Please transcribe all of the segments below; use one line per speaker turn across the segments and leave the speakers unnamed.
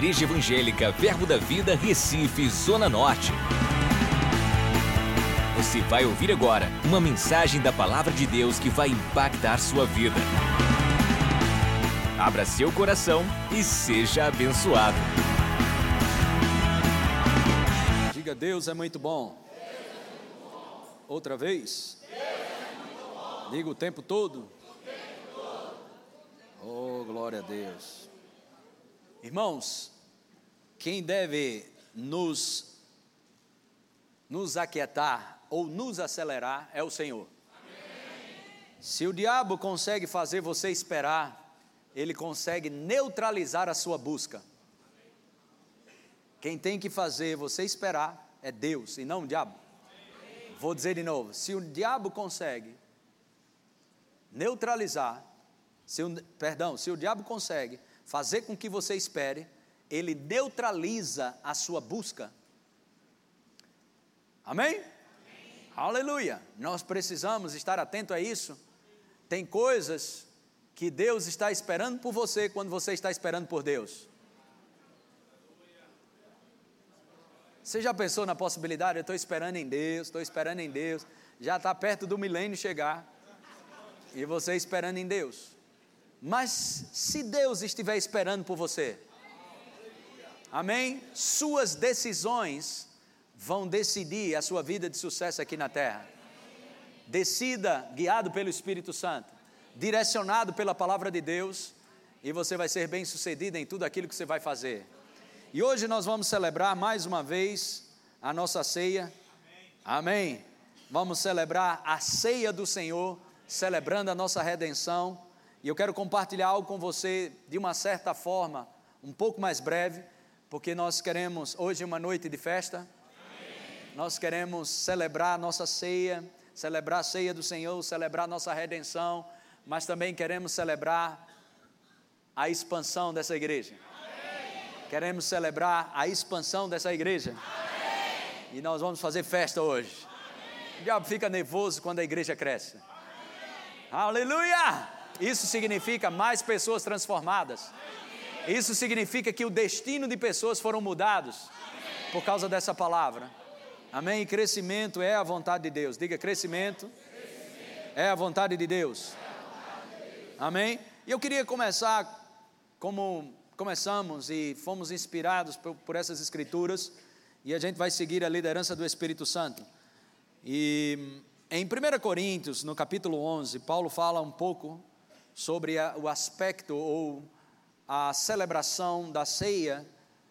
Igreja Evangélica Verbo da Vida, Recife, Zona Norte. Você vai ouvir agora uma mensagem da Palavra de Deus que vai impactar sua vida. Abra seu coração e seja abençoado.
Diga, Deus é muito bom. Outra vez. Diga o tempo todo. Oh, glória a Deus. Irmãos, quem deve nos nos aquietar ou nos acelerar é o Senhor. Se o diabo consegue fazer você esperar, ele consegue neutralizar a sua busca. Quem tem que fazer você esperar é Deus e não o diabo. Vou dizer de novo: se o diabo consegue neutralizar, se o, perdão, se o diabo consegue fazer com que você espere, ele neutraliza a sua busca. Amém? Amém? Aleluia! Nós precisamos estar atento a isso. Tem coisas que Deus está esperando por você quando você está esperando por Deus. Você já pensou na possibilidade? Eu estou esperando em Deus, estou esperando em Deus. Já está perto do milênio chegar. E você esperando em Deus. Mas se Deus estiver esperando por você, amém? Suas decisões vão decidir a sua vida de sucesso aqui na terra. Decida, guiado pelo Espírito Santo, direcionado pela palavra de Deus, e você vai ser bem sucedido em tudo aquilo que você vai fazer. E hoje nós vamos celebrar mais uma vez a nossa ceia. Amém. Vamos celebrar a ceia do Senhor, celebrando a nossa redenção. E eu quero compartilhar algo com você de uma certa forma, um pouco mais breve, porque nós queremos hoje uma noite de festa. Amém. Nós queremos celebrar a nossa ceia, celebrar a ceia do Senhor, celebrar a nossa redenção, mas também queremos celebrar a expansão dessa igreja. Queremos celebrar a expansão dessa igreja. Amém. E nós vamos fazer festa hoje. Amém. O diabo fica nervoso quando a igreja cresce. Amém. Aleluia! Isso significa mais pessoas transformadas. Isso significa que o destino de pessoas foram mudados por causa dessa palavra. Amém? E crescimento é a vontade de Deus. Diga crescimento, é a vontade de Deus. Amém? E eu queria começar como começamos e fomos inspirados por, por essas escrituras e a gente vai seguir a liderança do Espírito Santo. E em 1 Coríntios, no capítulo 11, Paulo fala um pouco sobre a, o aspecto ou a celebração da ceia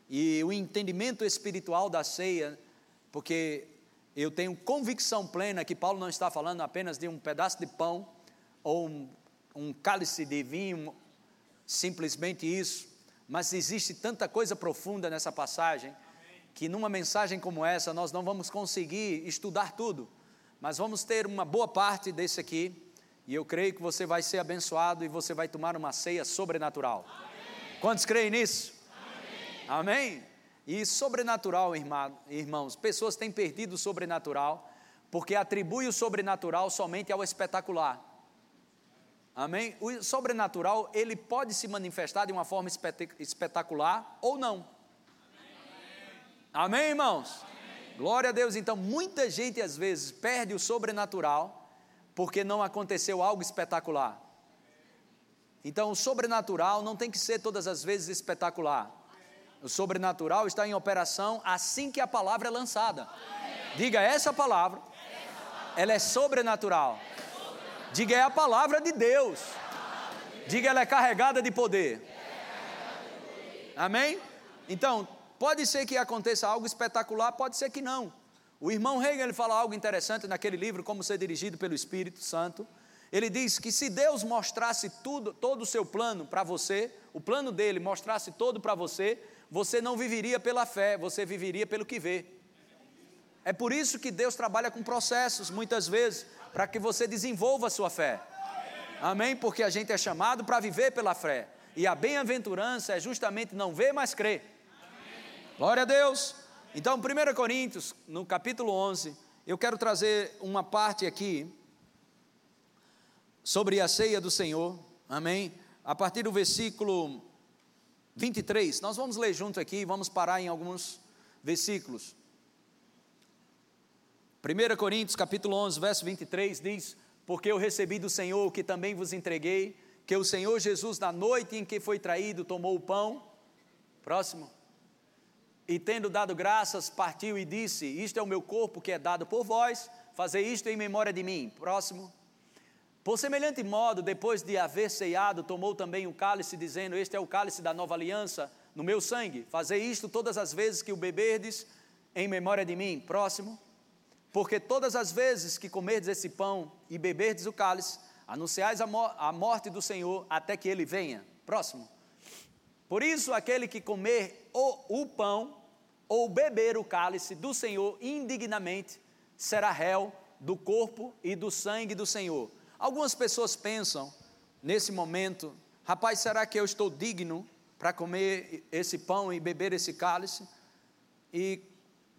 e o entendimento espiritual da ceia, porque eu tenho convicção plena que Paulo não está falando apenas de um pedaço de pão ou um, um cálice de vinho, simplesmente isso, mas existe tanta coisa profunda nessa passagem que numa mensagem como essa nós não vamos conseguir estudar tudo, mas vamos ter uma boa parte desse aqui e eu creio que você vai ser abençoado e você vai tomar uma ceia sobrenatural. Amém. Quantos creem nisso? Amém? Amém? E sobrenatural, irmãos, pessoas têm perdido o sobrenatural porque atribui o sobrenatural somente ao espetacular. Amém? O sobrenatural, ele pode se manifestar de uma forma espetacular ou não. Amém, Amém irmãos? Amém. Glória a Deus. Então, muita gente às vezes perde o sobrenatural porque não aconteceu algo espetacular. Então, o sobrenatural não tem que ser todas as vezes espetacular. O sobrenatural está em operação assim que a palavra é lançada. Diga essa palavra, ela é sobrenatural. Diga é a palavra de Deus. Diga ela é carregada de poder. Amém? Então, pode ser que aconteça algo espetacular, pode ser que não. O irmão Hegel ele fala algo interessante naquele livro, Como Ser Dirigido pelo Espírito Santo. Ele diz que se Deus mostrasse tudo, todo o seu plano para você, o plano dele mostrasse todo para você, você não viveria pela fé, você viveria pelo que vê. É por isso que Deus trabalha com processos, muitas vezes para que você desenvolva a sua fé. Amém? Porque a gente é chamado para viver pela fé. E a bem-aventurança é justamente não ver, mas crer. Glória a Deus. Então, 1 Coríntios, no capítulo 11, eu quero trazer uma parte aqui sobre a ceia do Senhor. Amém? A partir do versículo 23. Nós vamos ler junto aqui, vamos parar em alguns versículos. 1 Coríntios capítulo 11, verso 23 diz: Porque eu recebi do Senhor o que também vos entreguei, que o Senhor Jesus, na noite em que foi traído, tomou o pão. Próximo. E tendo dado graças, partiu e disse: Isto é o meu corpo que é dado por vós, fazer isto em memória de mim. Próximo. Por semelhante modo, depois de haver ceado, tomou também o cálice, dizendo: Este é o cálice da nova aliança no meu sangue. Fazer isto todas as vezes que o beberdes em memória de mim. Próximo. Porque todas as vezes que comerdes esse pão e beberdes o cálice, anunciais a, mo a morte do Senhor até que ele venha. Próximo. Por isso, aquele que comer o, o pão ou beber o cálice do Senhor indignamente será réu do corpo e do sangue do Senhor. Algumas pessoas pensam nesse momento, rapaz, será que eu estou digno para comer esse pão e beber esse cálice? E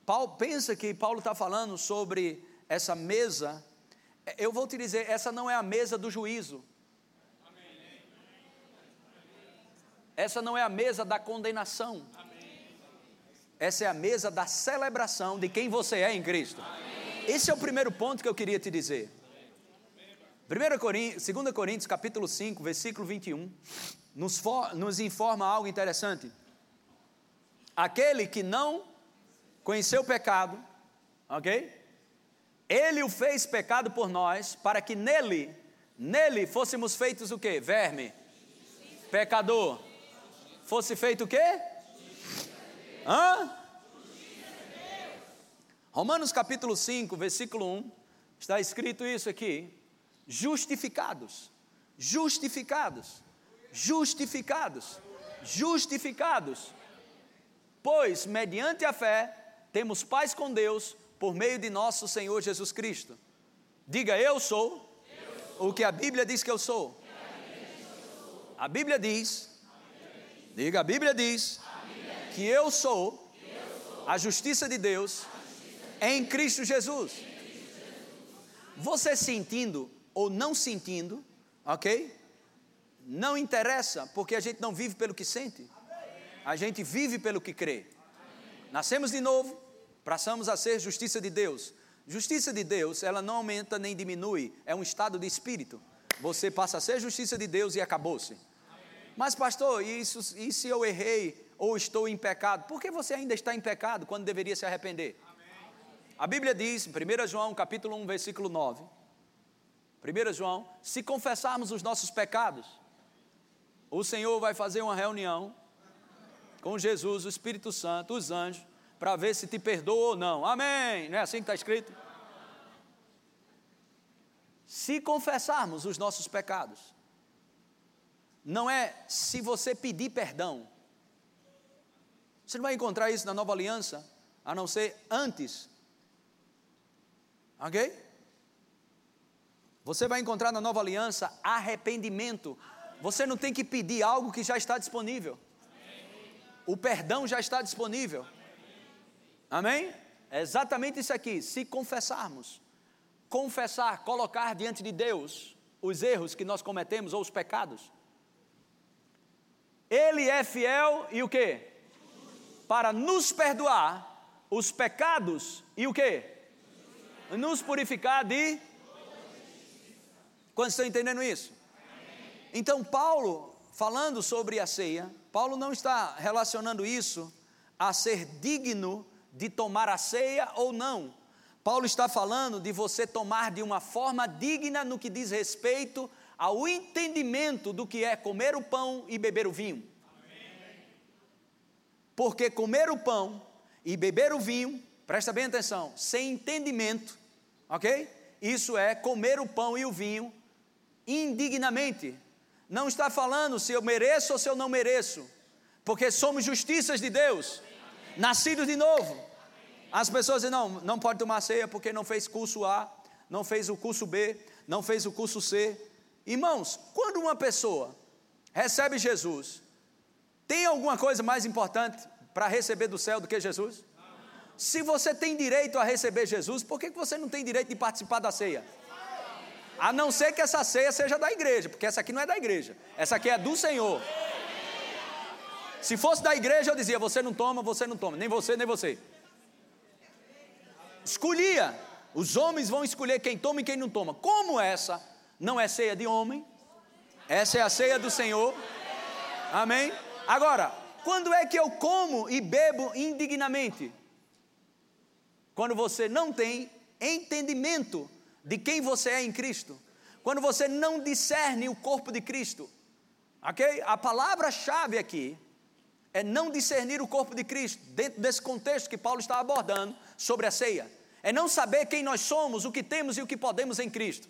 Paulo pensa que Paulo está falando sobre essa mesa. Eu vou te dizer, essa não é a mesa do juízo. Essa não é a mesa da condenação. Essa é a mesa da celebração de quem você é em Cristo. Esse é o primeiro ponto que eu queria te dizer. 1 Coríntios, 2 Coríntios capítulo 5, versículo 21, nos, for, nos informa algo interessante. Aquele que não conheceu o pecado, ok? Ele o fez pecado por nós, para que nele, nele fôssemos feitos o quê? Verme, pecador. Fosse feito o quê? Hã? Romanos capítulo 5, versículo 1, está escrito isso aqui: justificados, justificados, justificados, justificados, pois mediante a fé temos paz com Deus por meio de nosso Senhor Jesus Cristo. Diga, eu sou, eu sou. o que a Bíblia diz que eu sou. A Bíblia diz, diga, a Bíblia diz, que eu sou a justiça de Deus em Cristo Jesus. Você sentindo ou não sentindo, ok? Não interessa, porque a gente não vive pelo que sente, a gente vive pelo que crê. Nascemos de novo, passamos a ser justiça de Deus. Justiça de Deus, ela não aumenta nem diminui, é um estado de espírito. Você passa a ser justiça de Deus e acabou-se. Mas, pastor, isso, e se eu errei ou estou em pecado? Por que você ainda está em pecado quando deveria se arrepender? A Bíblia diz, em 1 João capítulo 1, versículo 9, 1 João, se confessarmos os nossos pecados, o Senhor vai fazer uma reunião com Jesus, o Espírito Santo, os anjos, para ver se te perdoa ou não. Amém. Não é assim que está escrito? Se confessarmos os nossos pecados, não é se você pedir perdão, você não vai encontrar isso na nova aliança, a não ser antes. Ok? Você vai encontrar na nova aliança arrependimento. Você não tem que pedir algo que já está disponível. O perdão já está disponível. Amém? É exatamente isso aqui. Se confessarmos, confessar, colocar diante de Deus os erros que nós cometemos ou os pecados. Ele é fiel e o que? Para nos perdoar os pecados e o que? Nos purificar de. Quantos estão entendendo isso? Então, Paulo, falando sobre a ceia, Paulo não está relacionando isso a ser digno de tomar a ceia ou não. Paulo está falando de você tomar de uma forma digna no que diz respeito ao entendimento do que é comer o pão e beber o vinho. Porque comer o pão e beber o vinho, presta bem atenção, sem entendimento, ok? Isso é comer o pão e o vinho indignamente. Não está falando se eu mereço ou se eu não mereço, porque somos justiças de Deus, nascidos de novo. As pessoas dizem: não, não pode tomar ceia porque não fez curso A, não fez o curso B, não fez o curso C. Irmãos, quando uma pessoa recebe Jesus, tem alguma coisa mais importante para receber do céu do que Jesus? Se você tem direito a receber Jesus, por que você não tem direito de participar da ceia? A não ser que essa ceia seja da igreja, porque essa aqui não é da igreja, essa aqui é do Senhor. Se fosse da igreja, eu dizia: você não toma, você não toma, nem você, nem você. Escolhia. Os homens vão escolher quem toma e quem não toma. Como essa não é ceia de homem, essa é a ceia do Senhor. Amém? Agora, quando é que eu como e bebo indignamente? Quando você não tem entendimento de quem você é em Cristo. Quando você não discerne o corpo de Cristo. Ok? A palavra-chave aqui é não discernir o corpo de Cristo, dentro desse contexto que Paulo está abordando sobre a ceia. É não saber quem nós somos, o que temos e o que podemos em Cristo.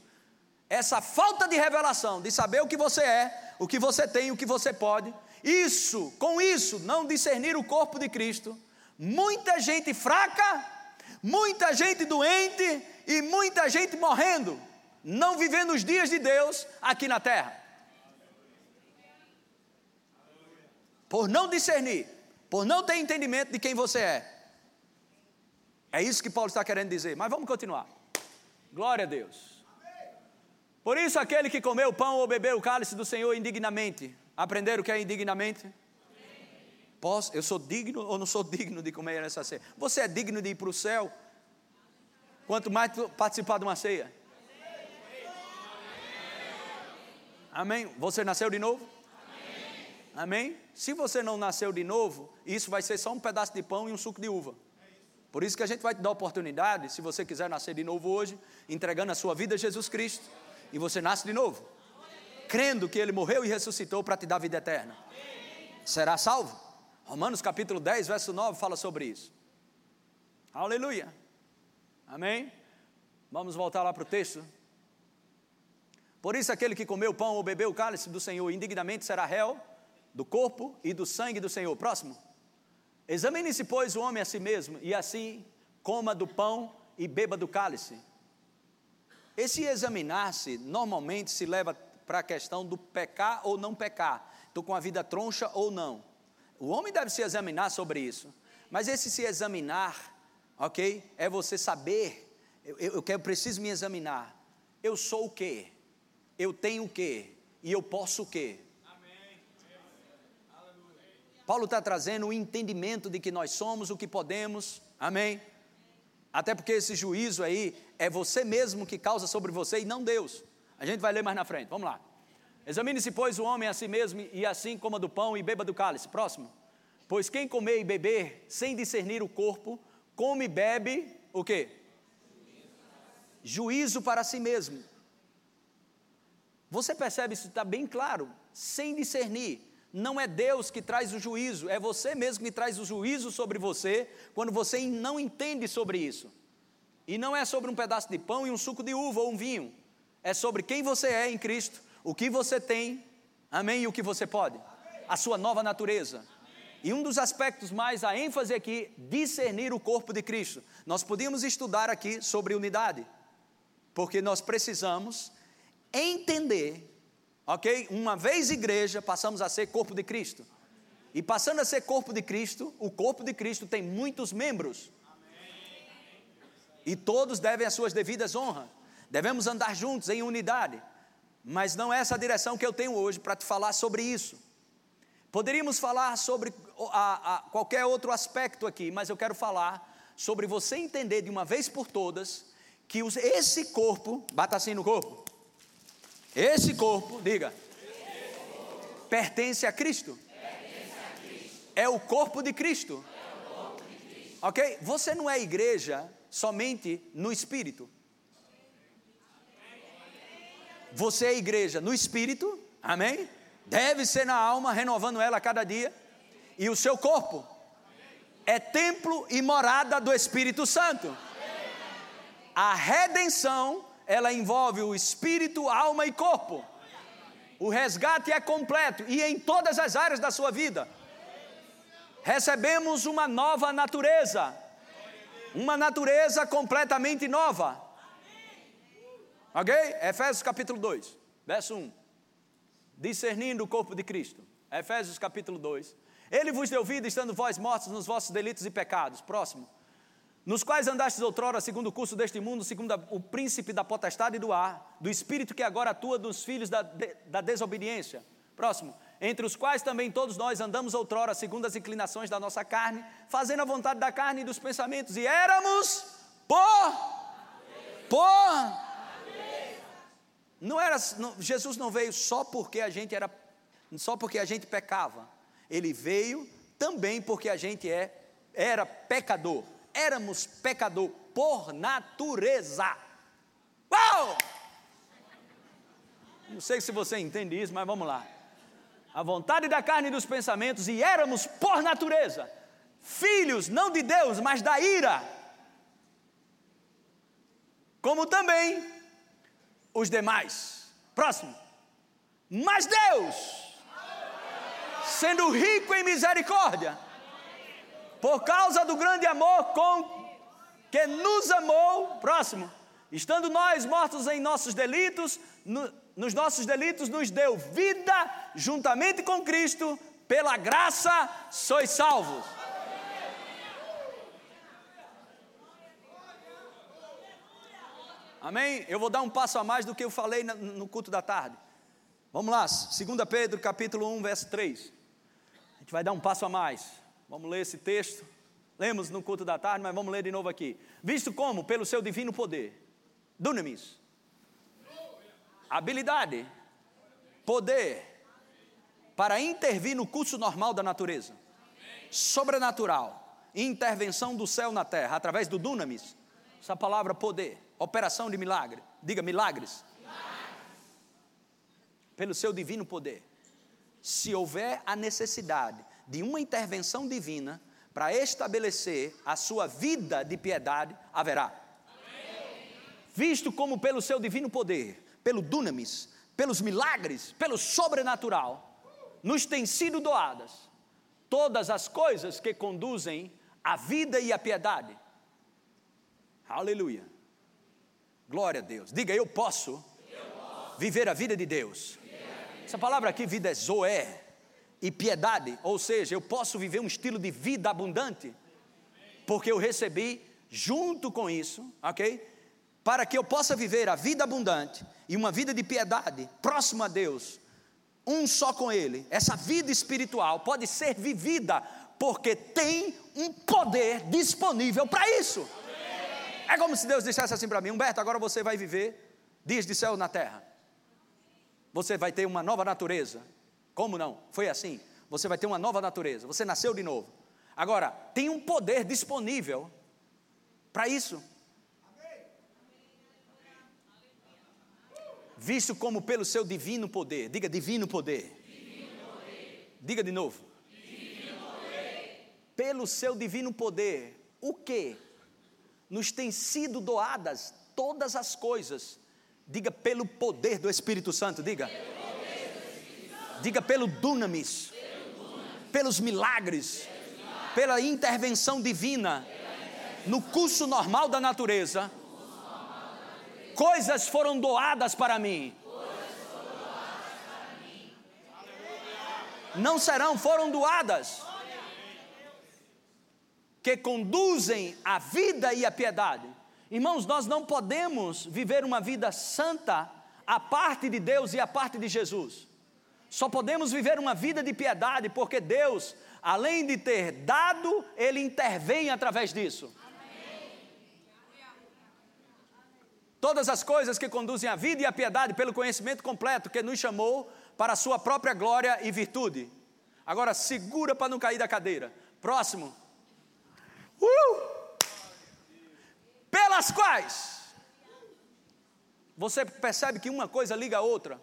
Essa falta de revelação, de saber o que você é, o que você tem, o que você pode, isso, com isso, não discernir o corpo de Cristo, muita gente fraca, muita gente doente e muita gente morrendo, não vivendo os dias de Deus aqui na terra. Por não discernir, por não ter entendimento de quem você é. É isso que Paulo está querendo dizer. Mas vamos continuar. Glória a Deus. Por isso, aquele que comeu o pão ou bebeu o cálice do Senhor indignamente, aprenderam o que é indignamente? Posso, eu sou digno ou não sou digno de comer essa ceia? Você é digno de ir para o céu? Quanto mais participar de uma ceia. Amém? Você nasceu de novo? Amém? Se você não nasceu de novo, isso vai ser só um pedaço de pão e um suco de uva. Por isso que a gente vai te dar oportunidade, se você quiser nascer de novo hoje, entregando a sua vida a Jesus Cristo, e você nasce de novo, crendo que Ele morreu e ressuscitou para te dar vida eterna. Será salvo? Romanos capítulo 10, verso 9 fala sobre isso. Aleluia. Amém? Vamos voltar lá para o texto. Por isso, aquele que comeu pão ou bebeu o cálice do Senhor indignamente será réu do corpo e do sangue do Senhor. Próximo. Examine-se, pois, o homem a si mesmo, e assim coma do pão e beba do cálice. Esse examinar-se normalmente se leva para a questão do pecar ou não pecar. Estou com a vida troncha ou não. O homem deve se examinar sobre isso. Mas esse se examinar, ok? É você saber. Eu, eu, eu preciso me examinar. Eu sou o quê? Eu tenho o quê? E eu posso o quê? Paulo está trazendo o entendimento de que nós somos o que podemos, amém? Até porque esse juízo aí é você mesmo que causa sobre você e não Deus. A gente vai ler mais na frente, vamos lá. Examine-se, pois, o homem a si mesmo, e assim coma do pão e beba do cálice. Próximo. Pois quem comer e beber sem discernir o corpo, come e bebe o quê? Juízo para si mesmo. Você percebe isso está bem claro, sem discernir. Não é Deus que traz o juízo, é você mesmo que traz o juízo sobre você quando você não entende sobre isso. E não é sobre um pedaço de pão e um suco de uva ou um vinho. É sobre quem você é em Cristo, o que você tem, amém, e o que você pode. A sua nova natureza. E um dos aspectos mais a ênfase aqui, discernir o corpo de Cristo. Nós podíamos estudar aqui sobre unidade, porque nós precisamos entender Ok? Uma vez igreja, passamos a ser corpo de Cristo. E passando a ser corpo de Cristo, o corpo de Cristo tem muitos membros. E todos devem as suas devidas honras. Devemos andar juntos em unidade. Mas não é essa a direção que eu tenho hoje para te falar sobre isso. Poderíamos falar sobre a, a, qualquer outro aspecto aqui, mas eu quero falar sobre você entender de uma vez por todas que os, esse corpo, bata assim no corpo, esse corpo, diga, pertence a Cristo. É o corpo de Cristo. Ok? Você não é igreja somente no espírito. Você é igreja no espírito, amém? Deve ser na alma, renovando ela a cada dia. E o seu corpo é templo e morada do Espírito Santo. A redenção ela envolve o espírito, alma e corpo. O resgate é completo e em todas as áreas da sua vida. Recebemos uma nova natureza, uma natureza completamente nova. Ok? Efésios capítulo 2, verso 1. Discernindo o corpo de Cristo. Efésios capítulo 2. Ele vos deu vida, estando vós mortos nos vossos delitos e pecados. Próximo nos quais andastes outrora segundo o curso deste mundo, segundo o príncipe da potestade do ar, do espírito que agora atua dos filhos da, de, da desobediência. Próximo. entre os quais também todos nós andamos outrora segundo as inclinações da nossa carne, fazendo a vontade da carne e dos pensamentos, e éramos por por não era não, Jesus não veio só porque a gente era só porque a gente pecava. Ele veio também porque a gente é era pecador. Éramos pecador por natureza. Uau! Não sei se você entende isso, mas vamos lá a vontade da carne e dos pensamentos, e éramos, por natureza, filhos não de Deus, mas da ira. Como também os demais. Próximo. Mas Deus, sendo rico em misericórdia, por causa do grande amor com que nos amou, próximo, estando nós mortos em nossos delitos, no, nos nossos delitos, nos deu vida juntamente com Cristo, pela graça sois salvos. Amém? Eu vou dar um passo a mais do que eu falei no culto da tarde. Vamos lá, 2 Pedro capítulo 1, verso 3. A gente vai dar um passo a mais. Vamos ler esse texto. Lemos no culto da tarde, mas vamos ler de novo aqui. Visto como, pelo seu divino poder, dunamis, habilidade, poder para intervir no curso normal da natureza, sobrenatural, intervenção do céu na terra através do dunamis. Essa palavra poder, operação de milagre. Diga milagres. Pelo seu divino poder. Se houver a necessidade de uma intervenção divina para estabelecer a sua vida de piedade, haverá. Visto como pelo seu divino poder pelo dunamis, pelos milagres, pelo sobrenatural, nos têm sido doadas todas as coisas que conduzem à vida e à piedade. Aleluia. Glória a Deus. Diga, eu posso, eu posso. viver a vida de Deus. Essa palavra aqui, vida é zoé e piedade, ou seja, eu posso viver um estilo de vida abundante, porque eu recebi junto com isso, ok? para que eu possa viver a vida abundante e uma vida de piedade, próximo a Deus, um só com Ele, essa vida espiritual pode ser vivida, porque tem um poder disponível para isso. É como se Deus dissesse assim para mim: Humberto, agora você vai viver dias de céu na terra. Você vai ter uma nova natureza. Como não? Foi assim. Você vai ter uma nova natureza. Você nasceu de novo. Agora, tem um poder disponível para isso. visto como pelo seu divino poder, diga divino poder. Divino poder. Diga de novo. Pelo seu divino poder, o que? Nos tem sido doadas todas as coisas. Diga pelo poder do Espírito Santo, diga. Pelo diga pelo dunamis, pelo dunamis. pelos milagres, milagres. pela intervenção divina no curso normal da natureza Coisas foram doadas para mim. Não serão, foram doadas. Que conduzem a vida e a piedade. Irmãos, nós não podemos viver uma vida santa a parte de Deus e a parte de Jesus. Só podemos viver uma vida de piedade porque Deus, além de ter dado, Ele intervém através disso. todas as coisas que conduzem à vida e à piedade pelo conhecimento completo que nos chamou para a sua própria glória e virtude. Agora segura para não cair da cadeira. Próximo. Uh! Pelas quais você percebe que uma coisa liga a outra.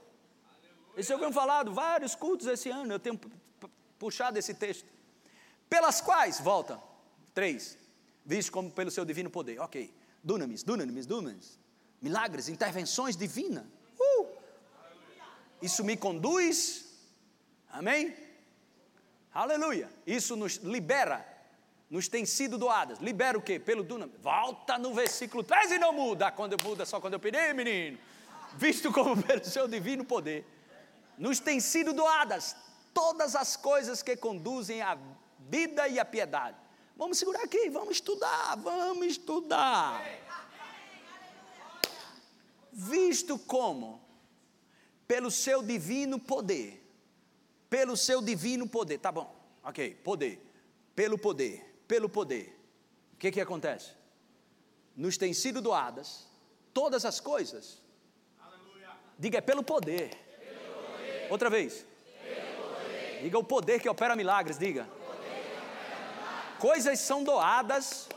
Isso eu tenho falado vários cultos esse ano, eu tenho puxado esse texto. Pelas quais, volta, três, visto como pelo seu divino poder. Ok. Dunamis, dunamis, dunamis milagres, intervenções divinas. Uh! Isso me conduz, amém? Aleluia. Isso nos libera, nos tem sido doadas. Libera o quê? Pelo dunamis. Volta no versículo 3 e não muda. Quando eu muda, só quando eu pedir, menino. Visto como pelo seu divino poder, nos tem sido doadas todas as coisas que conduzem à vida e à piedade. Vamos segurar aqui, vamos estudar, vamos estudar visto como, pelo seu divino poder, pelo seu divino poder. Tá bom, ok, poder. Pelo poder, pelo poder. O que que acontece? Nos tem sido doadas todas as coisas. Aleluia. Diga, é pelo poder. pelo poder. Outra vez. Poder. Diga o poder que opera milagres, diga. Coisas são doadas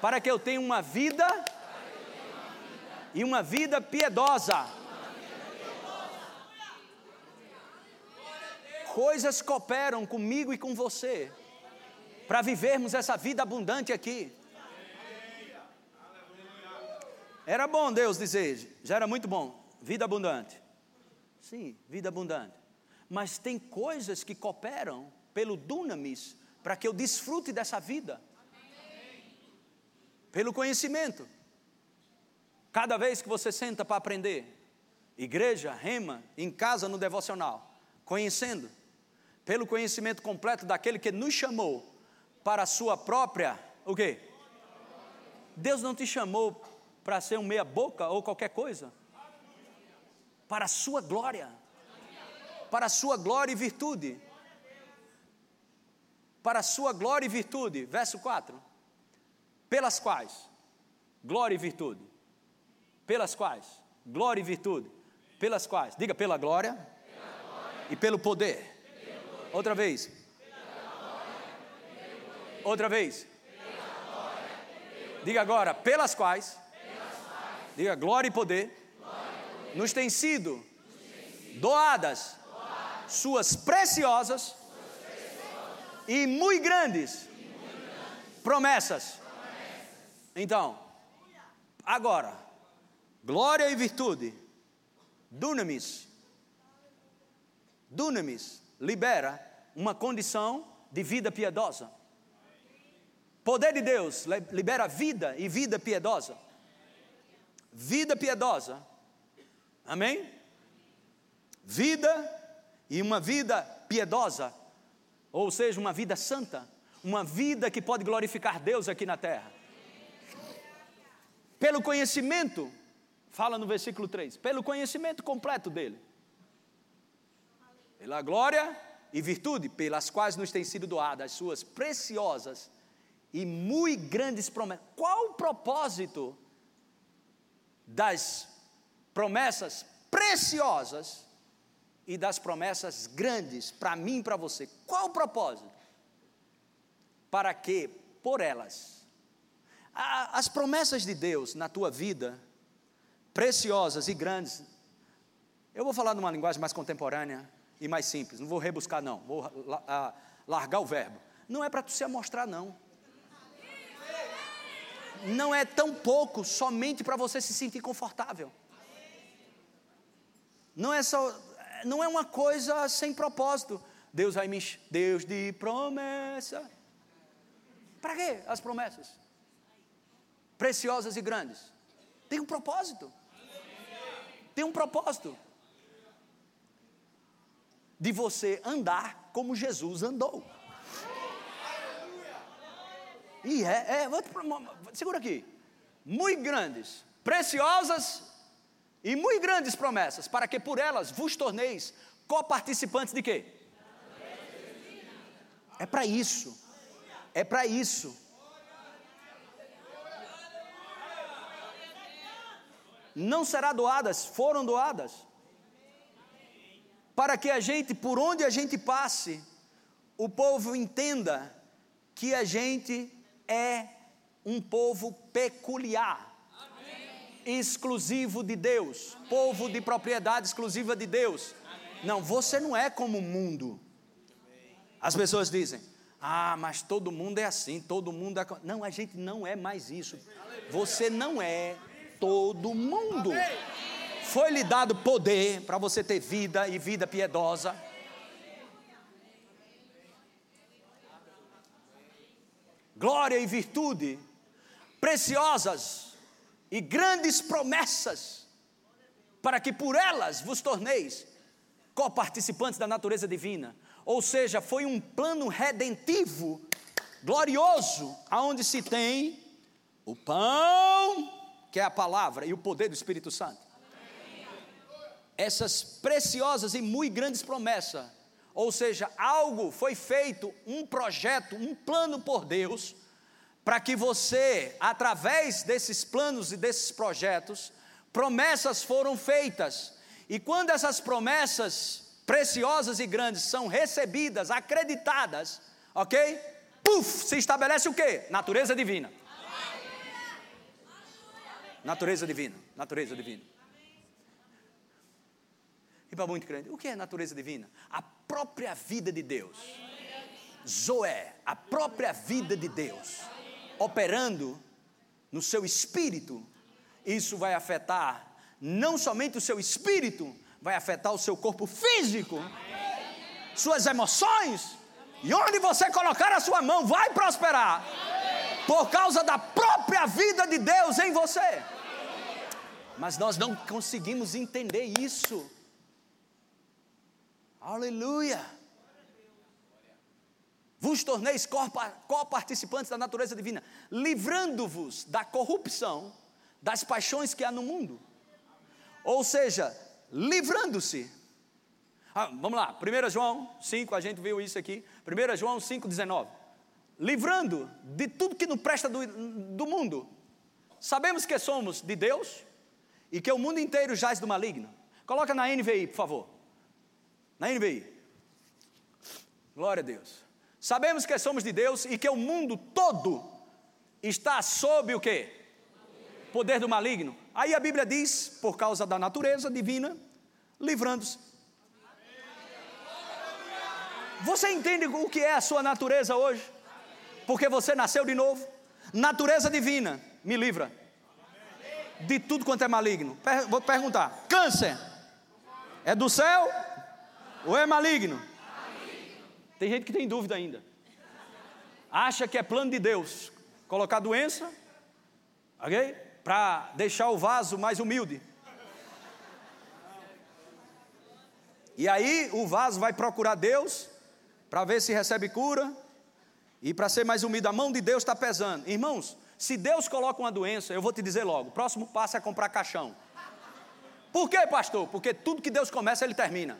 para que eu tenha uma vida e uma vida piedosa. Coisas cooperam comigo e com você para vivermos essa vida abundante aqui. Era bom Deus dizer, já era muito bom, vida abundante. Sim, vida abundante. Mas tem coisas que cooperam pelo dunamis para que eu desfrute dessa vida. Pelo conhecimento. Cada vez que você senta para aprender, igreja, rema, em casa, no devocional, conhecendo, pelo conhecimento completo daquele que nos chamou para a sua própria, o quê? Deus não te chamou para ser um meia boca ou qualquer coisa. Para a sua glória. Para a sua glória e virtude para a sua glória e virtude. Verso 4. Pelas quais? Glória e virtude. Pelas quais? Glória e virtude. Pelas quais? Diga pela glória, pela glória e pelo poder. pelo poder. Outra vez. Outra vez. Diga agora, pelas quais. Diga glória e poder. Nos, tem sido, doadas suas preciosas e muito grandes, promessas. Então, agora, glória e virtude, dunamis, dunamis libera uma condição de vida piedosa. Poder de Deus libera vida e vida piedosa. Vida piedosa. Amém? Vida e uma vida piedosa ou seja, uma vida santa, uma vida que pode glorificar Deus aqui na terra. Pelo conhecimento, fala no versículo 3, pelo conhecimento completo dele, pela glória e virtude pelas quais nos têm sido doadas as suas preciosas e muito grandes promessas. Qual o propósito das promessas preciosas e das promessas grandes para mim e para você. Qual o propósito? Para que, por elas, as promessas de Deus na tua vida, preciosas e grandes, eu vou falar numa linguagem mais contemporânea e mais simples, não vou rebuscar, não, vou largar o verbo. Não é para tu se amostrar, não. Não é tão pouco somente para você se sentir confortável. Não é só não é uma coisa sem propósito. Deus vai me. Deus de promessa. Para quê as promessas? Preciosas e grandes. Tem um propósito. Tem um propósito. De você andar como Jesus andou. E é, é, segura aqui. Muito grandes, preciosas e muito grandes promessas, para que por elas vos torneis coparticipantes de quê? É para isso. É para isso. Não será doadas, foram doadas. Para que a gente, por onde a gente passe, o povo entenda que a gente é um povo peculiar exclusivo de Deus, Amém. povo de propriedade exclusiva de Deus. Amém. Não, você não é como o mundo. As pessoas dizem: "Ah, mas todo mundo é assim, todo mundo é Não, a gente não é mais isso. Você não é todo mundo. Foi lhe dado poder para você ter vida e vida piedosa. Glória e virtude preciosas e grandes promessas, para que por elas vos torneis coparticipantes da natureza divina. Ou seja, foi um plano redentivo, glorioso, aonde se tem o pão, que é a palavra, e o poder do Espírito Santo. Essas preciosas e muito grandes promessas Ou seja, algo foi feito, um projeto, um plano por Deus, para que você, através desses planos e desses projetos, promessas foram feitas. E quando essas promessas preciosas e grandes são recebidas, acreditadas, ok? Puf, se estabelece o que? Natureza divina. Natureza divina, natureza divina. E para muito crente, o que é natureza divina? A própria vida de Deus. Zoé, a própria vida de Deus, operando no seu espírito, isso vai afetar não somente o seu espírito, vai afetar o seu corpo físico, suas emoções, e onde você colocar a sua mão vai prosperar, por causa da própria vida de Deus em você. Mas nós não conseguimos entender isso. Aleluia! Vos torneis co-participantes da natureza divina, livrando-vos da corrupção, das paixões que há no mundo. Ou seja, livrando-se. Ah, vamos lá, 1 João 5, a gente viu isso aqui. 1 João 5, 19. Livrando de tudo que não presta do, do mundo. Sabemos que somos de Deus e que o mundo inteiro jaz do maligno. Coloca na NVI, por favor. Na NVI. Glória a Deus. Sabemos que somos de Deus e que o mundo todo está sob o quê? Poder do maligno. Aí a Bíblia diz, por causa da natureza divina, livrando-se. Você entende o que é a sua natureza hoje? Porque você nasceu de novo. Natureza divina, me livra de tudo quanto é maligno. vou perguntar: câncer é do céu ou é maligno? Tem gente que tem dúvida ainda. Acha que é plano de Deus colocar doença, ok? Para deixar o vaso mais humilde. E aí o vaso vai procurar Deus para ver se recebe cura. E para ser mais humilde, a mão de Deus está pesando. Irmãos, se Deus coloca uma doença, eu vou te dizer logo: o próximo passo é comprar caixão. Por quê, pastor? Porque tudo que Deus começa, Ele termina.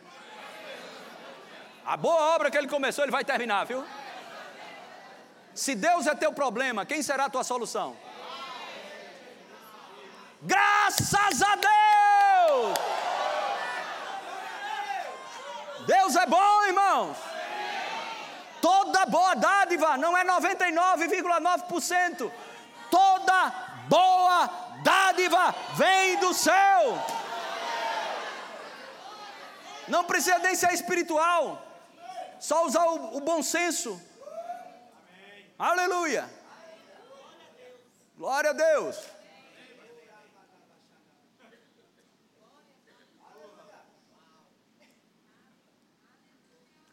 A boa obra que ele começou, ele vai terminar, viu? Se Deus é teu problema, quem será a tua solução? Graças a Deus! Deus é bom, irmãos. Toda boa dádiva, não é 99,9%. Toda boa dádiva vem do céu. Não precisa nem ser espiritual. Só usar o, o bom senso. Amém. Aleluia. Glória a Deus.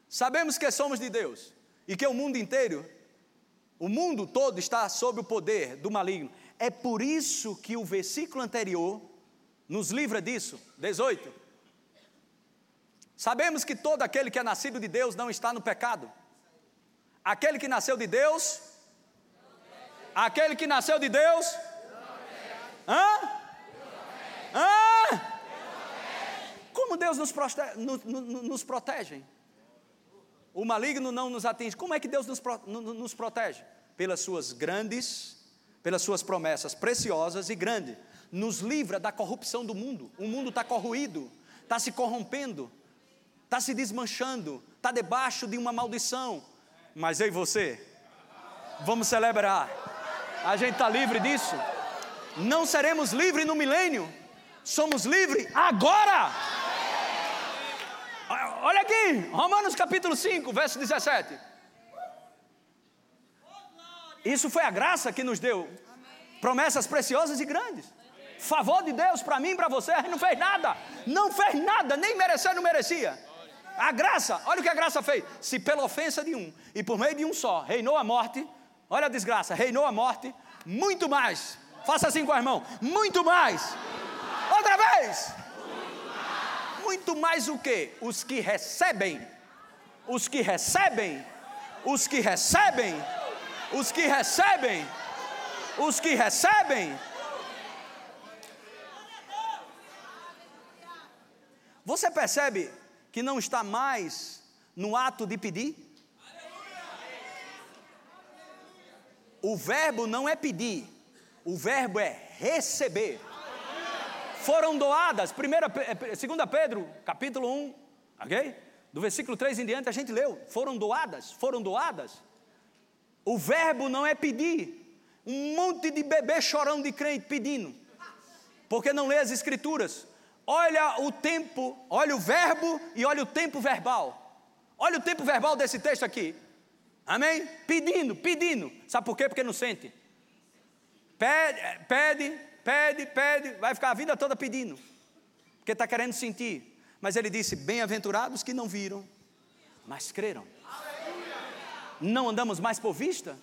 Sabemos que somos de Deus e que o mundo inteiro, o mundo todo está sob o poder do maligno. É por isso que o versículo anterior nos livra disso. 18. Sabemos que todo aquele que é nascido de Deus não está no pecado. Aquele que nasceu de Deus, aquele que nasceu de Deus, hã? Hã? Como Deus nos protege, nos protege? O maligno não nos atinge. Como é que Deus nos, nos protege? Pelas suas grandes, pelas suas promessas preciosas e grandes. Nos livra da corrupção do mundo. O mundo está corroído, está se corrompendo está se desmanchando, está debaixo de uma maldição. Mas eu e você, vamos celebrar. A gente está livre disso. Não seremos livres no milênio, somos livres agora. Olha aqui, Romanos capítulo 5, verso 17. Isso foi a graça que nos deu promessas preciosas e grandes. Favor de Deus para mim e para você, não fez nada, não fez nada, nem merecer, não merecia. A graça, olha o que a graça fez. Se pela ofensa de um e por meio de um só reinou a morte, olha a desgraça, reinou a morte, muito mais. Faça assim com a irmão, muito mais. Outra vez. Muito mais o que? Os que recebem, os que recebem, os que recebem, os que recebem, os que recebem. Você percebe que não está mais no ato de pedir? O verbo não é pedir, o verbo é receber. Foram doadas, primeira, 2 eh, Pedro, capítulo 1, ok? Do versículo 3 em diante a gente leu, foram doadas, foram doadas. O verbo não é pedir. Um monte de bebê chorando de crente pedindo, porque não lê as escrituras. Olha o tempo, olha o verbo e olha o tempo verbal. Olha o tempo verbal desse texto aqui. Amém? Pedindo, pedindo. Sabe por quê? Porque não sente. Pede, pede, pede, pede, vai ficar a vida toda pedindo. Porque está querendo sentir. Mas ele disse: Bem-aventurados que não viram, mas creram. Não andamos mais por vista,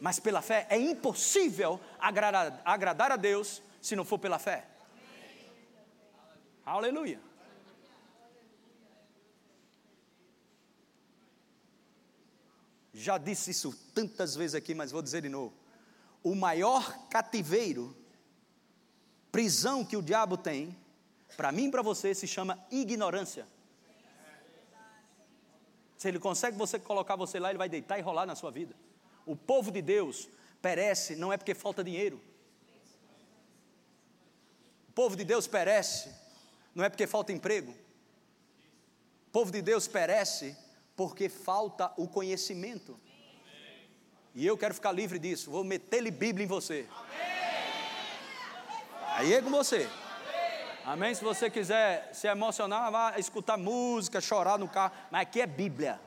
mas pela fé. É impossível agradar, agradar a Deus se não for pela fé. Aleluia. Já disse isso tantas vezes aqui, mas vou dizer de novo. O maior cativeiro, prisão que o diabo tem, para mim e para você, se chama ignorância. Se ele consegue você colocar você lá, ele vai deitar e rolar na sua vida. O povo de Deus perece não é porque falta dinheiro. O povo de Deus perece não é porque falta emprego. O povo de Deus perece porque falta o conhecimento. E eu quero ficar livre disso. Vou meter-lhe Bíblia em você. Aí é com você. Amém? Se você quiser se emocionar, vá escutar música, chorar no carro. Mas aqui é Bíblia.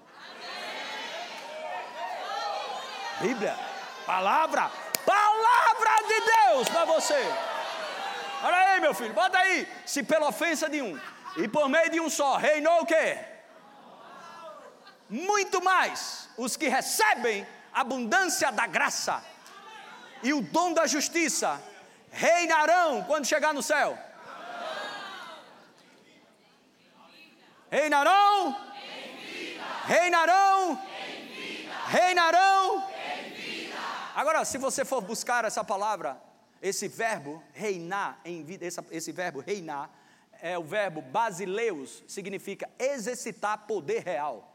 Bíblia. Palavra. Palavra de Deus para você. Olha aí, meu filho, bota aí. Se pela ofensa de um e por meio de um só reinou o quê? muito mais os que recebem abundância da graça e o dom da justiça reinarão quando chegar no céu. Reinarão, reinarão, reinarão. Agora, se você for buscar essa palavra, esse verbo reinar em vida, esse, esse verbo reinar é o verbo basileus, significa exercitar poder real.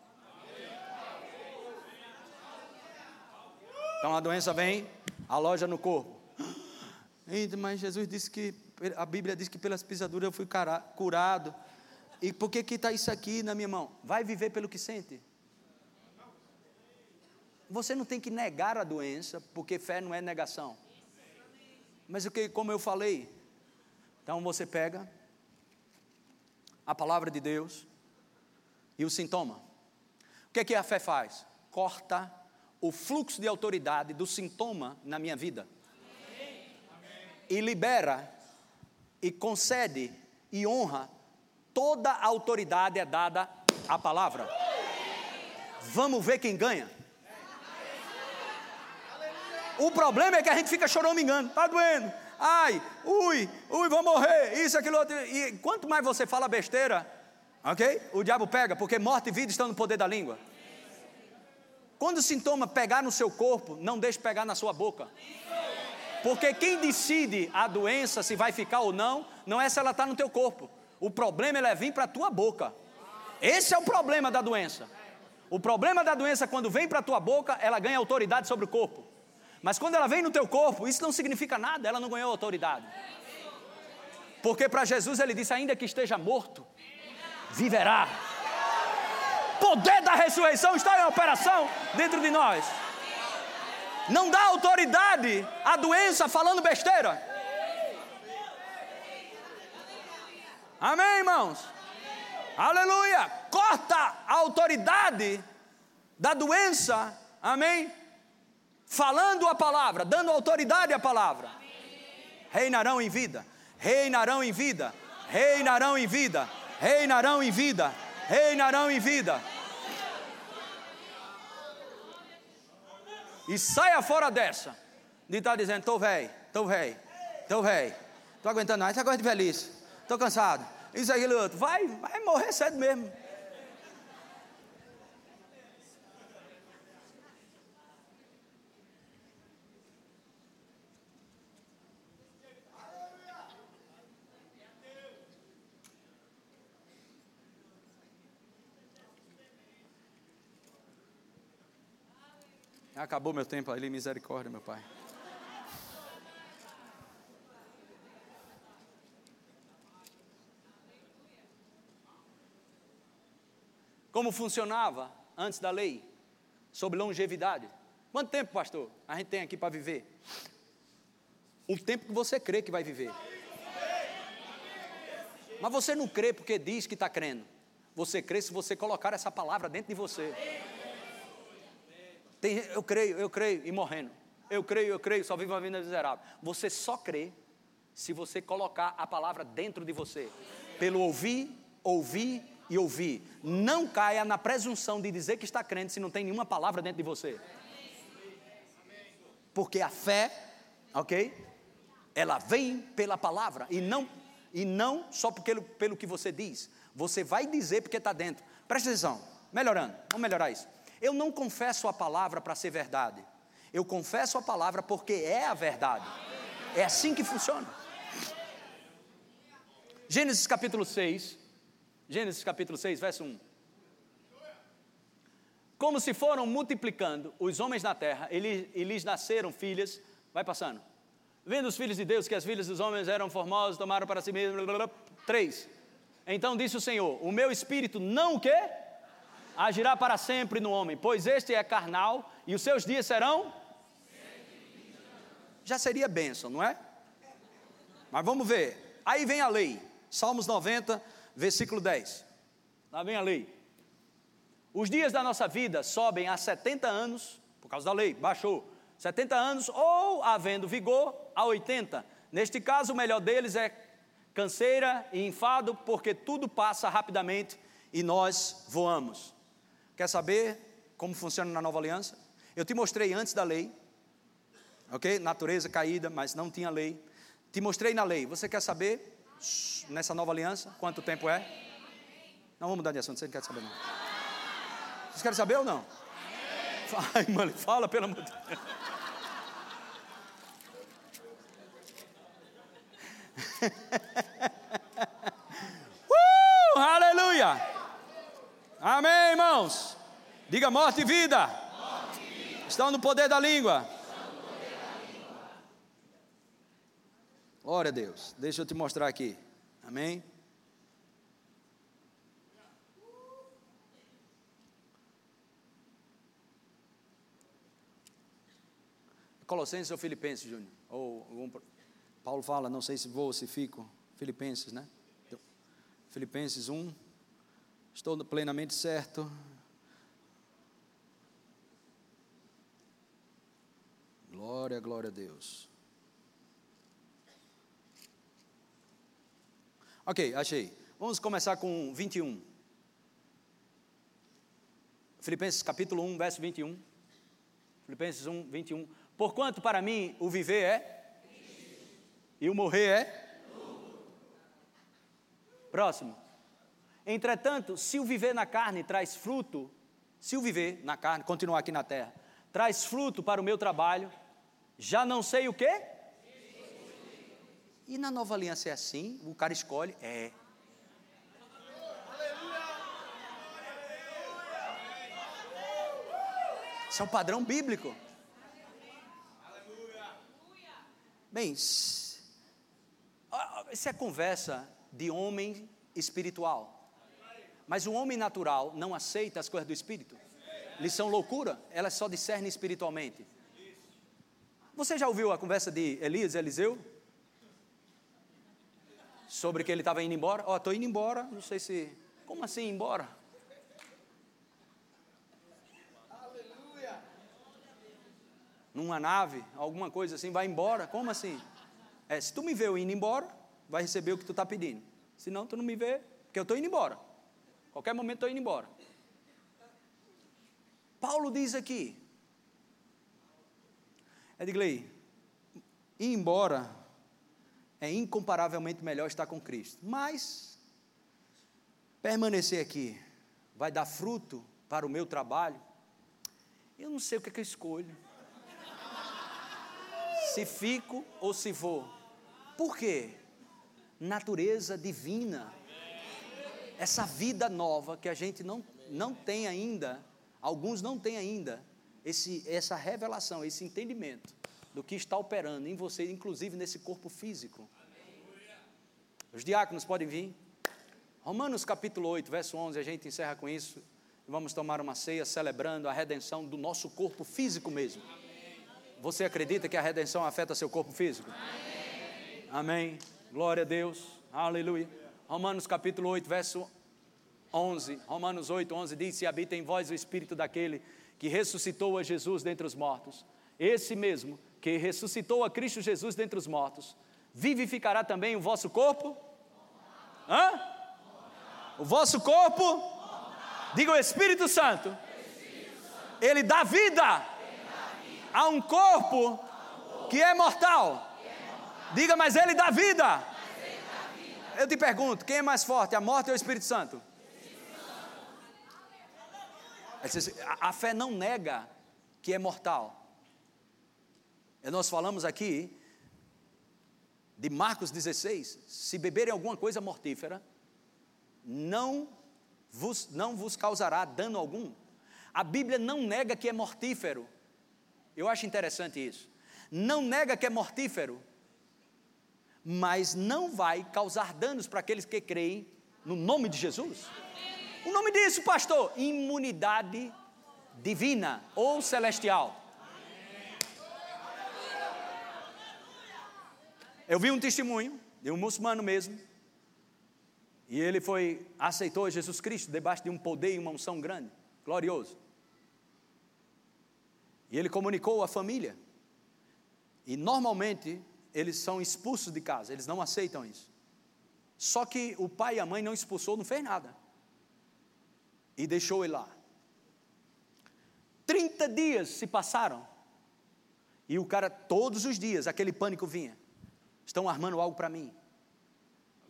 Então a doença vem, aloja no corpo. Mas Jesus disse que, a Bíblia diz que pelas pisaduras eu fui curado. E por que está isso aqui na minha mão? Vai viver pelo que sente. Você não tem que negar a doença, porque fé não é negação. Mas o que, como eu falei, então você pega a palavra de Deus e o sintoma. O que, é que a fé faz? Corta o fluxo de autoridade do sintoma na minha vida. E libera, e concede, e honra, toda a autoridade é dada à palavra. Vamos ver quem ganha. O problema é que a gente fica engano, está doendo. Ai, ui, ui, vou morrer, isso, aquilo, outro. E quanto mais você fala besteira, ok? O diabo pega, porque morte e vida estão no poder da língua. Quando o sintoma pegar no seu corpo, não deixe pegar na sua boca. Porque quem decide a doença, se vai ficar ou não, não é se ela está no teu corpo. O problema é vir para a tua boca. Esse é o problema da doença. O problema da doença, quando vem para a tua boca, ela ganha autoridade sobre o corpo. Mas quando ela vem no teu corpo, isso não significa nada, ela não ganhou autoridade. Porque para Jesus ele disse: ainda que esteja morto, viverá poder da ressurreição está em operação dentro de nós. Não dá autoridade à doença falando besteira. Amém, irmãos? Aleluia! Corta a autoridade da doença, amém? Falando a palavra, dando autoridade à palavra. Reinarão em vida, reinarão em vida, reinarão em vida, reinarão em vida, reinarão em vida. E saia fora dessa. De estar tá dizendo, estou velho, estou velho, estou velho, estou aguentando mais, essa coisa de velhice, estou cansado. Isso, aquilo, outro. Vai, vai morrer cedo mesmo. Acabou meu tempo ali, misericórdia, meu pai. Como funcionava antes da lei? Sobre longevidade. Quanto tempo, pastor, a gente tem aqui para viver? O tempo que você crê que vai viver. Mas você não crê porque diz que está crendo. Você crê se você colocar essa palavra dentro de você. Tem, eu creio, eu creio, e morrendo. Eu creio, eu creio, só vivo uma vida miserável. Você só crê se você colocar a palavra dentro de você. Pelo ouvir, ouvir e ouvir. Não caia na presunção de dizer que está crendo se não tem nenhuma palavra dentro de você. Porque a fé, ok? Ela vem pela palavra e não, e não só porque, pelo que você diz. Você vai dizer porque está dentro. Presta atenção, melhorando, vamos melhorar isso. Eu não confesso a palavra para ser verdade. Eu confesso a palavra porque é a verdade. É assim que funciona. Gênesis capítulo 6. Gênesis capítulo 6, verso 1. Como se foram multiplicando os homens na terra, e lhes nasceram filhas. Vai passando. Vendo os filhos de Deus que as filhas dos homens eram formosas, tomaram para si mesmos. Três. Então disse o Senhor: O meu espírito não o quê? Agirá para sempre no homem, pois este é carnal e os seus dias serão. Já seria bênção, não é? Mas vamos ver. Aí vem a lei. Salmos 90, versículo 10. Lá vem a lei. Os dias da nossa vida sobem a 70 anos, por causa da lei, baixou. 70 anos, ou havendo vigor, a 80. Neste caso, o melhor deles é canseira e enfado, porque tudo passa rapidamente e nós voamos. Quer saber como funciona na nova aliança? Eu te mostrei antes da lei, ok? Natureza caída, mas não tinha lei. Te mostrei na lei. Você quer saber nessa nova aliança quanto tempo é? Não vamos mudar de assunto, você não quer saber não. Vocês querem saber ou não? Ai, mano, fala pelo amor de Deus. uh, aleluia! Amém, irmãos? Diga morte e vida. Morte e vida. Estão no poder da língua. Glória a Deus. Deixa eu te mostrar aqui. Amém? Colossenses ou Filipenses, Júnior? Ou, ou, Paulo fala, não sei se vou ou se fico. Filipenses, né? Filipenses 1. Estou plenamente certo. Glória, glória a Deus. Ok, achei. Vamos começar com 21. Filipenses capítulo 1, verso 21. Filipenses 1, 21. Porquanto para mim o viver é e o morrer é. Próximo. Entretanto, se o viver na carne traz fruto, se o viver na carne, continuar aqui na terra, traz fruto para o meu trabalho, já não sei o quê? E na nova aliança é assim, o cara escolhe, é. Isso é um padrão bíblico. Bem, isso é conversa de homem espiritual. Mas o homem natural não aceita as coisas do espírito. Eles são loucura, elas só discernem espiritualmente. Você já ouviu a conversa de Elias e Eliseu? Sobre que ele estava indo embora? Ó, oh, estou indo embora, não sei se. Como assim embora? Numa nave, alguma coisa assim, vai embora? Como assim? É, se tu me vê eu indo embora, vai receber o que tu está pedindo. Se não, tu não me vê, porque eu estou indo embora. Qualquer momento estou indo embora. Paulo diz aqui, Edgley, ir embora é incomparavelmente melhor estar com Cristo. Mas permanecer aqui vai dar fruto para o meu trabalho. Eu não sei o que, é que eu escolho. Se fico ou se vou. Por quê? Natureza divina essa vida nova que a gente não, não tem ainda, alguns não têm ainda, esse, essa revelação, esse entendimento do que está operando em você, inclusive nesse corpo físico. Os diáconos podem vir. Romanos capítulo 8, verso 11, a gente encerra com isso. Vamos tomar uma ceia celebrando a redenção do nosso corpo físico mesmo. Você acredita que a redenção afeta seu corpo físico? Amém. Amém. Glória a Deus. Aleluia. Romanos capítulo 8, verso 11. Romanos 8, 11 diz: Se habita em vós o espírito daquele que ressuscitou a Jesus dentre os mortos, esse mesmo que ressuscitou a Cristo Jesus dentre os mortos, vivificará também o vosso corpo? Hã? O vosso corpo? Diga o Espírito Santo. Ele dá vida a um corpo que é mortal. Diga, mas ele dá vida. Eu te pergunto, quem é mais forte, a morte ou o Espírito Santo? A fé não nega que é mortal. Nós falamos aqui de Marcos 16: se beberem alguma coisa mortífera, não vos, não vos causará dano algum. A Bíblia não nega que é mortífero. Eu acho interessante isso. Não nega que é mortífero, mas não vai causar danos para aqueles que creem no nome de Jesus. O nome disso, pastor? Imunidade divina ou celestial. Eu vi um testemunho de um muçulmano mesmo, e ele foi, aceitou Jesus Cristo debaixo de um poder e uma unção grande, glorioso. E ele comunicou à família. E normalmente eles são expulsos de casa, eles não aceitam isso. Só que o pai e a mãe não expulsou, não fez nada e deixou ele lá. 30 dias se passaram. E o cara, todos os dias, aquele pânico vinha. Estão armando algo para mim.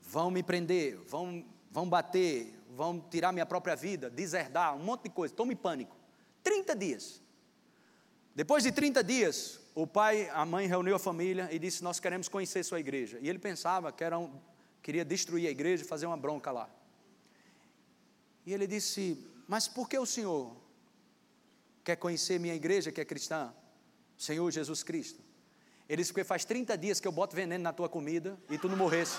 Vão me prender, vão, vão bater, vão tirar minha própria vida, deserdar, um monte de coisa. Tome pânico. 30 dias. Depois de 30 dias, o pai, a mãe reuniu a família e disse: Nós queremos conhecer sua igreja. E ele pensava que era um, queria destruir a igreja e fazer uma bronca lá. E ele disse: Mas por que o senhor quer conhecer minha igreja que é cristã? Senhor Jesus Cristo. Ele disse: Porque faz 30 dias que eu boto veneno na tua comida e tu não morresse.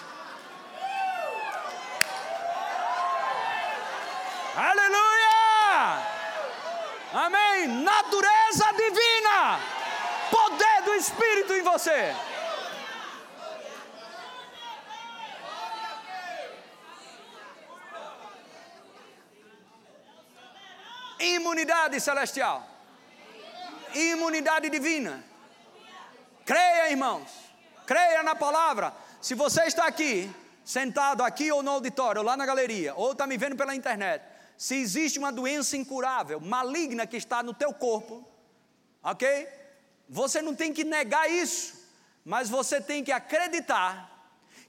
Aleluia! Amém! Natureza divina, Espírito em você. Imunidade celestial. Imunidade divina. Creia, irmãos. Creia na palavra. Se você está aqui, sentado aqui ou no auditório, ou lá na galeria, ou está me vendo pela internet, se existe uma doença incurável, maligna que está no teu corpo, ok? Você não tem que negar isso, mas você tem que acreditar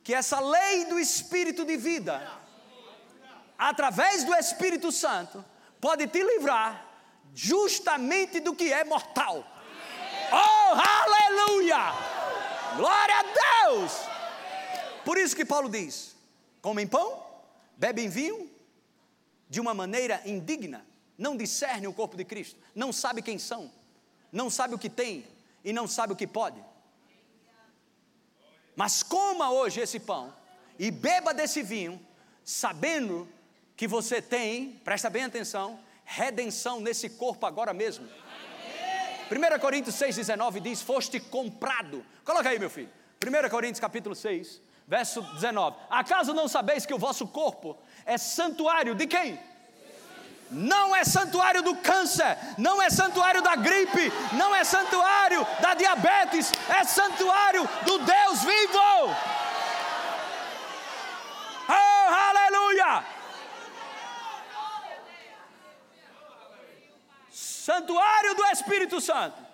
que essa lei do Espírito de vida, através do Espírito Santo, pode te livrar justamente do que é mortal. Oh, aleluia! Glória a Deus! Por isso que Paulo diz: comem pão, bebem vinho, de uma maneira indigna, não discernem o corpo de Cristo, não sabe quem são, não sabe o que tem e não sabe o que pode. Mas coma hoje esse pão e beba desse vinho, sabendo que você tem, presta bem atenção, redenção nesse corpo agora mesmo. 1 Coríntios 6,19 diz: Foste comprado. Coloca aí, meu filho. 1 Coríntios capítulo 6, verso 19. Acaso não sabeis que o vosso corpo é santuário de quem? Não é santuário do câncer, não é santuário da gripe, não é santuário da diabetes, é santuário do Deus vivo. Oh, aleluia! Santuário do Espírito Santo.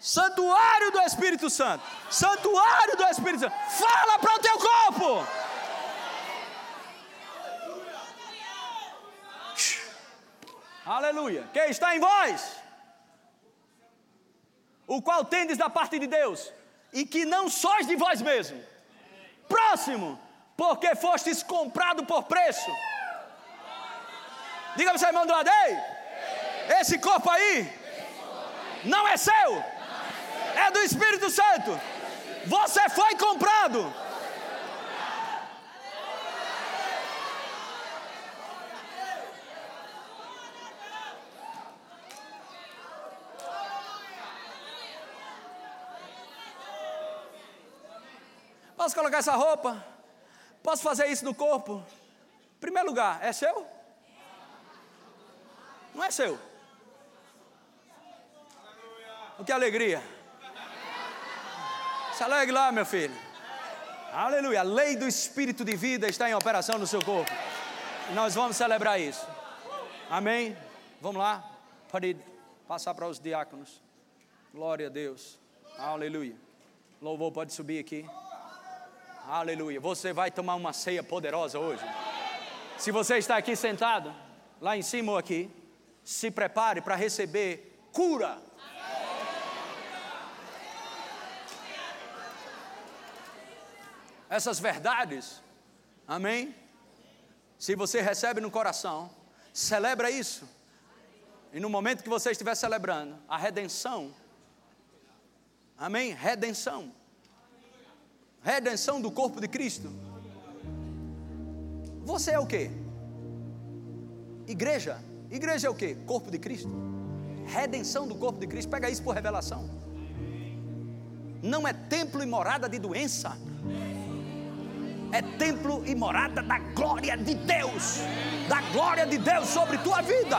Santuário do Espírito Santo. Santuário do Espírito Santo. Fala para o teu corpo. Aleluia. Quem está em vós? O qual tendes da parte de Deus, e que não sois de vós mesmo. Próximo, porque fostes comprado por preço. Diga para o seu irmão do lado, ei, esse corpo aí Não é seu. É do Espírito Santo. Você foi comprado. Posso colocar essa roupa? Posso fazer isso no corpo? Primeiro lugar, é seu? Não é seu. O que alegria. Se alegre lá, meu filho. Aleluia. A lei do espírito de vida está em operação no seu corpo. E nós vamos celebrar isso. Amém? Vamos lá. Pode passar para os diáconos. Glória a Deus. Aleluia. Louvor pode subir aqui. Aleluia. Você vai tomar uma ceia poderosa hoje. Se você está aqui sentado, lá em cima ou aqui, se prepare para receber cura. Essas verdades, amém? Se você recebe no coração, celebra isso. E no momento que você estiver celebrando, a redenção, amém? Redenção. Redenção do corpo de Cristo você é o que? Igreja. Igreja é o que? Corpo de Cristo. Redenção do corpo de Cristo. Pega isso por revelação. Não é templo e morada de doença. É templo e morada da glória de Deus. Da glória de Deus sobre tua vida.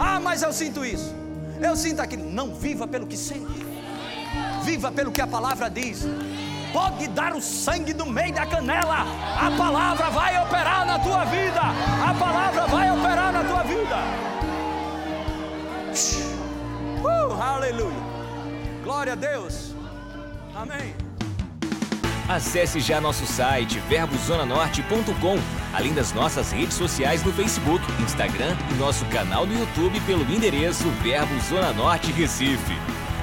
Ah, mas eu sinto isso. Eu sinto aquilo. Não viva pelo que sente. Viva pelo que a palavra diz pode dar o sangue no meio da canela. A palavra vai operar na tua vida. A palavra vai operar na tua vida. Uh, aleluia. Glória a Deus. Amém.
Acesse já nosso site verbozonanorte.com, além das nossas redes sociais no Facebook, Instagram e nosso canal no YouTube pelo endereço Verbo Zona Norte Recife.